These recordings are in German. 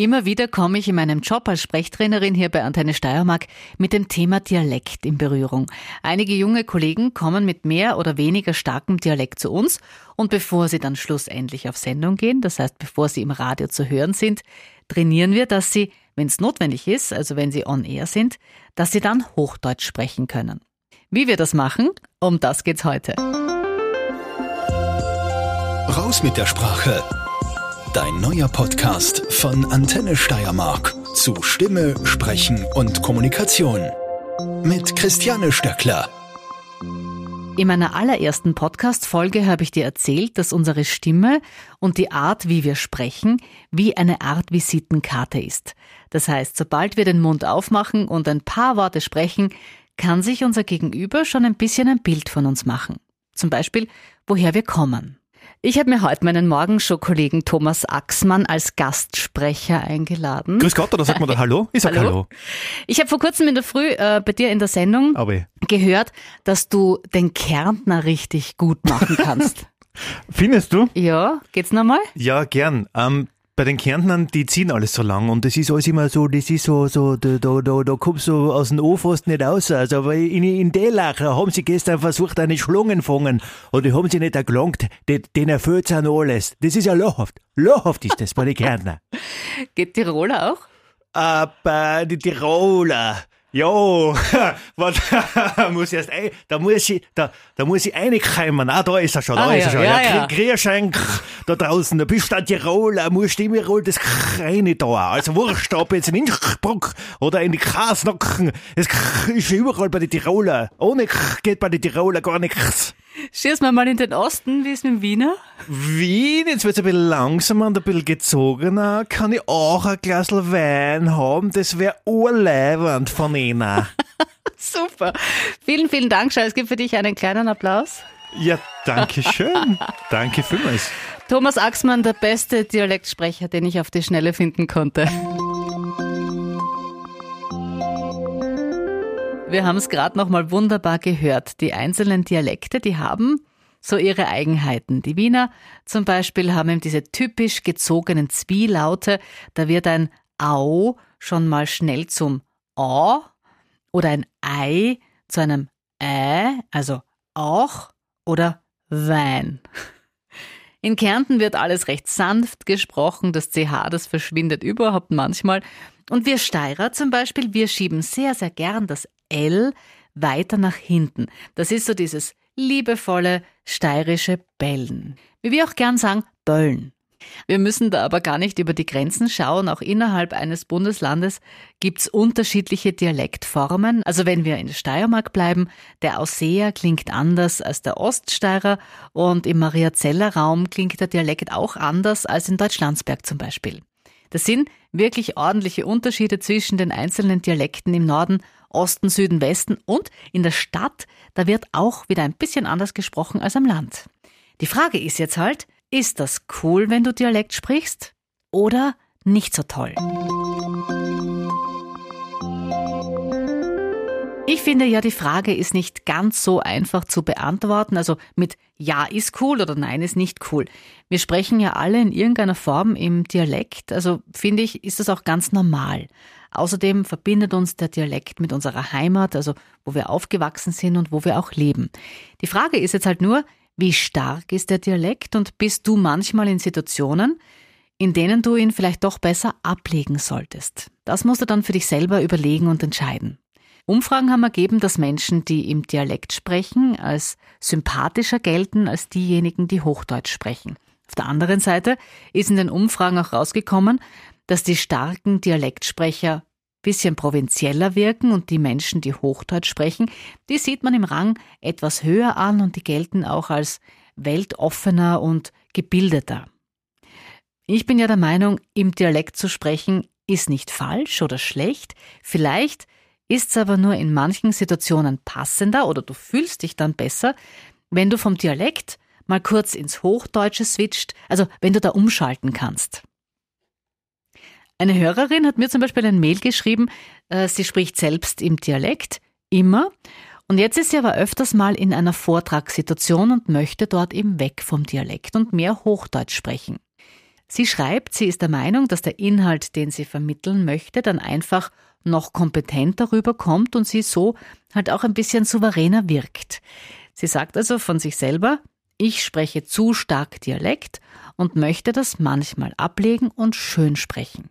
Immer wieder komme ich in meinem Job als Sprechtrainerin hier bei Antenne Steiermark mit dem Thema Dialekt in Berührung. Einige junge Kollegen kommen mit mehr oder weniger starkem Dialekt zu uns und bevor sie dann schlussendlich auf Sendung gehen, das heißt bevor sie im Radio zu hören sind, trainieren wir, dass sie, wenn es notwendig ist, also wenn sie on air sind, dass sie dann Hochdeutsch sprechen können. Wie wir das machen, um das geht's heute. Raus mit der Sprache Dein neuer Podcast von Antenne Steiermark zu Stimme, Sprechen und Kommunikation. Mit Christiane Stöckler. In meiner allerersten Podcast-Folge habe ich dir erzählt, dass unsere Stimme und die Art, wie wir sprechen, wie eine Art Visitenkarte ist. Das heißt, sobald wir den Mund aufmachen und ein paar Worte sprechen, kann sich unser Gegenüber schon ein bisschen ein Bild von uns machen. Zum Beispiel, woher wir kommen. Ich habe mir heute meinen Morgenshow-Kollegen Thomas Axmann als Gastsprecher eingeladen. Grüß Gott, oder sagt man da Hallo? Ich sag Hallo. Hallo. Ich habe vor kurzem in der Früh äh, bei dir in der Sendung Aber. gehört, dass du den Kärntner richtig gut machen kannst. Findest du? Ja, geht's nochmal? Ja, gern. Ähm, bei den Kärntnern, die ziehen alles so lang und das ist alles immer so, das ist so, so, da, da, da, da kommst du aus dem O fast nicht raus. Also, aber in, in Delach haben sie gestern versucht, eine Schlangen fangen und die haben sie nicht erklangt, den, den erfüllt sie noch alles. Das ist ja lachhaft. Lachhaft ist das bei den Kärntner. Geht Tiroler auch? Aber die Tiroler, Jo, da muss ich erst ein, da muss ich, da, da muss ich reinkeimen. Ah, da ist er schon, da ah, ist ja, er schon. Ja, ja, ja. Grierschein da draußen, da bist du ein Tiroler, musst du in Tirol das rein da. Also wurscht, ob jetzt in Innsbruck oder in die Kasnocken. Es ist überall bei den Tiroler. Ohne geht bei den Tiroler gar nichts. Schieß mal mal in den Osten, wie ist mit dem Wiener? Wien, jetzt wird's ein bisschen langsamer und ein bisschen gezogener. Kann ich auch ein Glas Wein haben? Das wäre urleibend von Ihnen. Super. Vielen, vielen Dank, Schau. Es gibt für dich einen kleinen Applaus. Ja, danke schön. danke vielmals. Thomas Axmann, der beste Dialektsprecher, den ich auf die Schnelle finden konnte. Wir haben es gerade noch mal wunderbar gehört. Die einzelnen Dialekte, die haben so ihre Eigenheiten. Die Wiener zum Beispiel haben eben diese typisch gezogenen Zwielaute. Da wird ein Au schon mal schnell zum A oder ein Ei zu einem Ä, also auch oder Wein. In Kärnten wird alles recht sanft gesprochen, das CH, das verschwindet überhaupt manchmal. Und wir Steirer zum Beispiel, wir schieben sehr, sehr gern das L weiter nach hinten. Das ist so dieses liebevolle steirische Bellen. Wie wir auch gern sagen, Böllen. Wir müssen da aber gar nicht über die Grenzen schauen. Auch innerhalb eines Bundeslandes gibt's unterschiedliche Dialektformen. Also wenn wir in der Steiermark bleiben, der Ausseer klingt anders als der Oststeirer und im Mariazeller Raum klingt der Dialekt auch anders als in Deutschlandsberg zum Beispiel. Das sind wirklich ordentliche Unterschiede zwischen den einzelnen Dialekten im Norden, Osten, Süden, Westen und in der Stadt, da wird auch wieder ein bisschen anders gesprochen als am Land. Die Frage ist jetzt halt, ist das cool, wenn du Dialekt sprichst? Oder nicht so toll? Ich finde ja, die Frage ist nicht ganz so einfach zu beantworten. Also mit Ja ist cool oder Nein ist nicht cool. Wir sprechen ja alle in irgendeiner Form im Dialekt. Also finde ich, ist das auch ganz normal. Außerdem verbindet uns der Dialekt mit unserer Heimat, also wo wir aufgewachsen sind und wo wir auch leben. Die Frage ist jetzt halt nur, wie stark ist der Dialekt und bist du manchmal in Situationen, in denen du ihn vielleicht doch besser ablegen solltest? Das musst du dann für dich selber überlegen und entscheiden. Umfragen haben ergeben, dass Menschen, die im Dialekt sprechen, als sympathischer gelten als diejenigen, die Hochdeutsch sprechen. Auf der anderen Seite ist in den Umfragen auch rausgekommen, dass die starken Dialektsprecher bisschen provinzieller wirken und die Menschen, die Hochdeutsch sprechen, die sieht man im Rang etwas höher an und die gelten auch als weltoffener und gebildeter. Ich bin ja der Meinung, im Dialekt zu sprechen ist nicht falsch oder schlecht. Vielleicht ist es aber nur in manchen Situationen passender oder du fühlst dich dann besser, wenn du vom Dialekt mal kurz ins Hochdeutsche switcht, also wenn du da umschalten kannst. Eine Hörerin hat mir zum Beispiel ein Mail geschrieben, äh, sie spricht selbst im Dialekt, immer, und jetzt ist sie aber öfters mal in einer Vortragssituation und möchte dort eben weg vom Dialekt und mehr Hochdeutsch sprechen. Sie schreibt, sie ist der Meinung, dass der Inhalt, den sie vermitteln möchte, dann einfach noch kompetenter rüberkommt und sie so halt auch ein bisschen souveräner wirkt. Sie sagt also von sich selber, ich spreche zu stark Dialekt und möchte das manchmal ablegen und schön sprechen.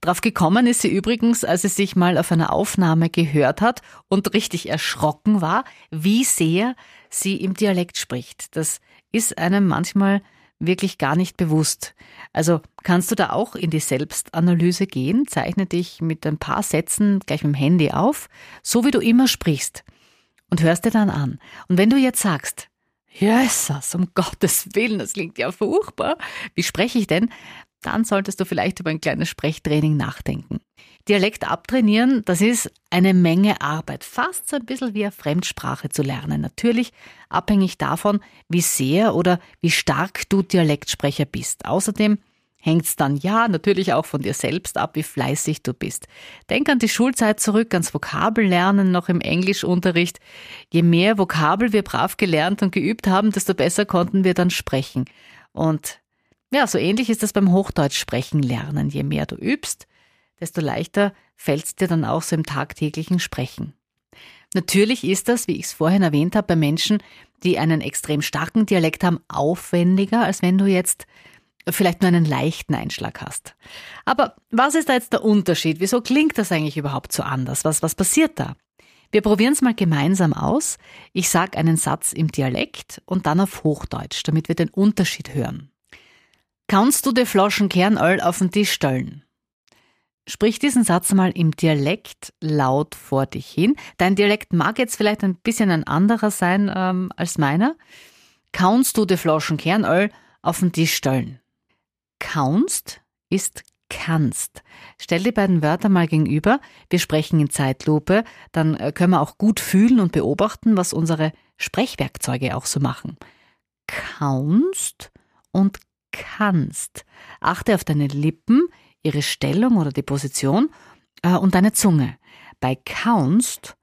Drauf gekommen ist sie übrigens, als sie sich mal auf einer Aufnahme gehört hat und richtig erschrocken war, wie sehr sie im Dialekt spricht. Das ist einem manchmal wirklich gar nicht bewusst. Also kannst du da auch in die Selbstanalyse gehen, zeichne dich mit ein paar Sätzen gleich mit dem Handy auf, so wie du immer sprichst und hörst dir dann an. Und wenn du jetzt sagst, Jesus, um Gottes Willen, das klingt ja furchtbar, wie spreche ich denn? Dann solltest du vielleicht über ein kleines Sprechtraining nachdenken. Dialekt abtrainieren, das ist eine Menge Arbeit, fast so ein bisschen wie eine Fremdsprache zu lernen. Natürlich abhängig davon, wie sehr oder wie stark du Dialektsprecher bist. Außerdem hängt es dann ja natürlich auch von dir selbst ab, wie fleißig du bist. Denk an die Schulzeit zurück, ans Vokabellernen noch im Englischunterricht. Je mehr Vokabel wir brav gelernt und geübt haben, desto besser konnten wir dann sprechen. Und ja, so ähnlich ist das beim Hochdeutsch sprechen lernen. Je mehr du übst, desto leichter fällt es dir dann auch so im tagtäglichen Sprechen. Natürlich ist das, wie ich es vorhin erwähnt habe, bei Menschen, die einen extrem starken Dialekt haben, aufwendiger, als wenn du jetzt vielleicht nur einen leichten Einschlag hast. Aber was ist da jetzt der Unterschied? Wieso klingt das eigentlich überhaupt so anders? Was, was passiert da? Wir probieren es mal gemeinsam aus. Ich sage einen Satz im Dialekt und dann auf Hochdeutsch, damit wir den Unterschied hören. Kannst du die Flaschen Kernöl auf den Tisch stellen? Sprich diesen Satz mal im Dialekt laut vor dich hin. Dein Dialekt mag jetzt vielleicht ein bisschen ein anderer sein ähm, als meiner. Kannst du die Flaschen Kernöl auf den Tisch stellen? Kaunst ist kannst. Stell die beiden Wörter mal gegenüber. Wir sprechen in Zeitlupe. Dann äh, können wir auch gut fühlen und beobachten, was unsere Sprechwerkzeuge auch so machen. Kaunst und kannst. Achte auf deine Lippen, ihre Stellung oder die Position äh, und deine Zunge. Bei kannst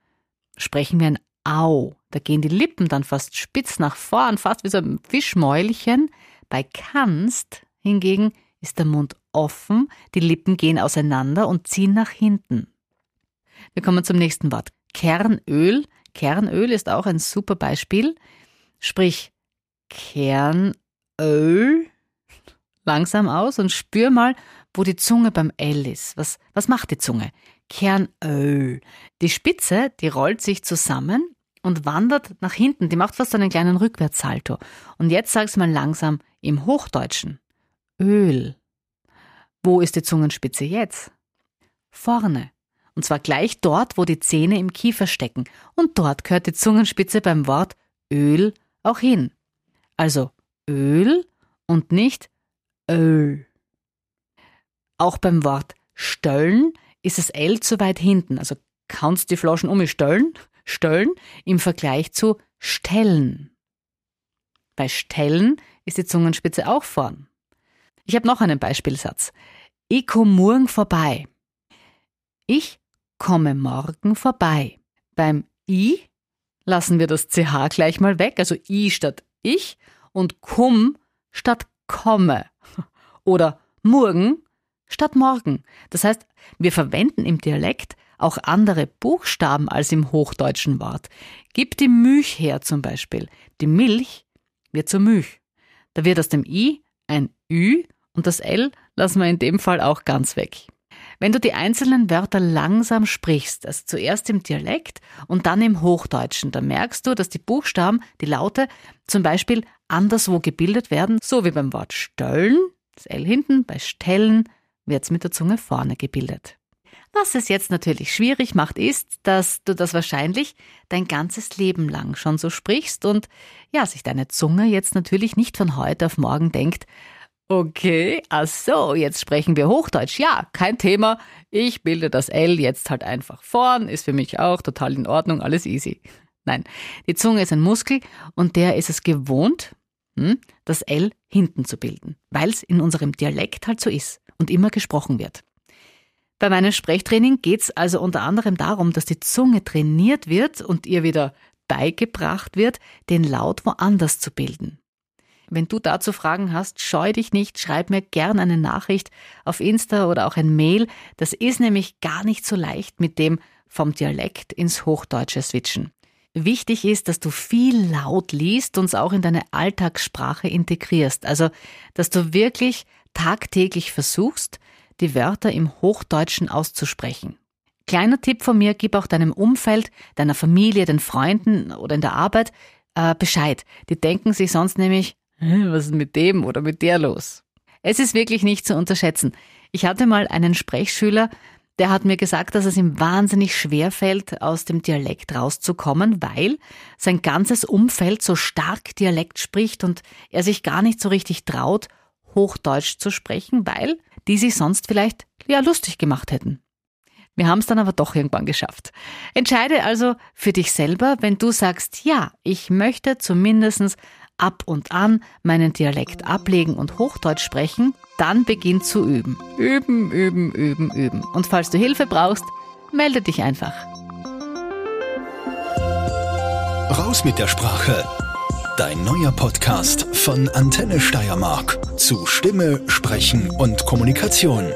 sprechen wir ein Au. Da gehen die Lippen dann fast spitz nach vorn, fast wie so ein Fischmäulchen. Bei kannst hingegen ist der Mund offen, die Lippen gehen auseinander und ziehen nach hinten. Wir kommen zum nächsten Wort. Kernöl. Kernöl ist auch ein super Beispiel. Sprich Kernöl langsam aus und spür mal, wo die Zunge beim L ist. Was, was macht die Zunge? Kernöl. Die Spitze, die rollt sich zusammen und wandert nach hinten. Die macht fast einen kleinen Rückwärtssalto. Und jetzt sag's mal langsam im Hochdeutschen. Öl. Wo ist die Zungenspitze jetzt? Vorne. Und zwar gleich dort, wo die Zähne im Kiefer stecken. Und dort gehört die Zungenspitze beim Wort Öl auch hin. Also Öl und nicht Öl. Auch beim Wort stöllen ist das L zu weit hinten. Also kannst die Flaschen um mich stöllen, im Vergleich zu stellen. Bei stellen ist die Zungenspitze auch vorn. Ich habe noch einen Beispielsatz. Ich komme morgen vorbei. Ich komme morgen vorbei. Beim I lassen wir das CH gleich mal weg, also I statt ich und kum statt komme. Oder morgen statt morgen. Das heißt, wir verwenden im Dialekt auch andere Buchstaben als im hochdeutschen Wort. Gib die Milch her zum Beispiel. Die Milch wird zur Milch. Da wird aus dem I ein Ü und das L lassen wir in dem Fall auch ganz weg. Wenn du die einzelnen Wörter langsam sprichst, also zuerst im Dialekt und dann im Hochdeutschen, dann merkst du, dass die Buchstaben, die Laute zum Beispiel anderswo gebildet werden, so wie beim Wort stöllen, das L hinten, bei stellen wird es mit der Zunge vorne gebildet. Was es jetzt natürlich schwierig macht, ist, dass du das wahrscheinlich dein ganzes Leben lang schon so sprichst und ja, sich deine Zunge jetzt natürlich nicht von heute auf morgen denkt, Okay, ach so, jetzt sprechen wir Hochdeutsch. Ja, kein Thema. Ich bilde das L jetzt halt einfach vorn, ist für mich auch total in Ordnung, alles easy. Nein, die Zunge ist ein Muskel und der ist es gewohnt, hm, das L hinten zu bilden, weil es in unserem Dialekt halt so ist und immer gesprochen wird. Bei meinem Sprechtraining geht es also unter anderem darum, dass die Zunge trainiert wird und ihr wieder beigebracht wird, den Laut woanders zu bilden. Wenn du dazu Fragen hast, scheu dich nicht, schreib mir gern eine Nachricht auf Insta oder auch ein Mail. Das ist nämlich gar nicht so leicht mit dem vom Dialekt ins Hochdeutsche switchen. Wichtig ist, dass du viel laut liest und es auch in deine Alltagssprache integrierst. Also, dass du wirklich tagtäglich versuchst, die Wörter im Hochdeutschen auszusprechen. Kleiner Tipp von mir, gib auch deinem Umfeld, deiner Familie, den Freunden oder in der Arbeit äh, Bescheid. Die denken sich sonst nämlich, was ist mit dem oder mit der los? Es ist wirklich nicht zu unterschätzen. Ich hatte mal einen Sprechschüler, der hat mir gesagt, dass es ihm wahnsinnig schwer fällt, aus dem Dialekt rauszukommen, weil sein ganzes Umfeld so stark Dialekt spricht und er sich gar nicht so richtig traut, Hochdeutsch zu sprechen, weil die sich sonst vielleicht ja lustig gemacht hätten. Wir haben es dann aber doch irgendwann geschafft. Entscheide also für dich selber, wenn du sagst, ja, ich möchte zumindest ab und an meinen Dialekt ablegen und Hochdeutsch sprechen, dann beginn zu üben. Üben, üben, üben, üben. Und falls du Hilfe brauchst, melde dich einfach. Raus mit der Sprache. Dein neuer Podcast von Antenne Steiermark zu Stimme, Sprechen und Kommunikation.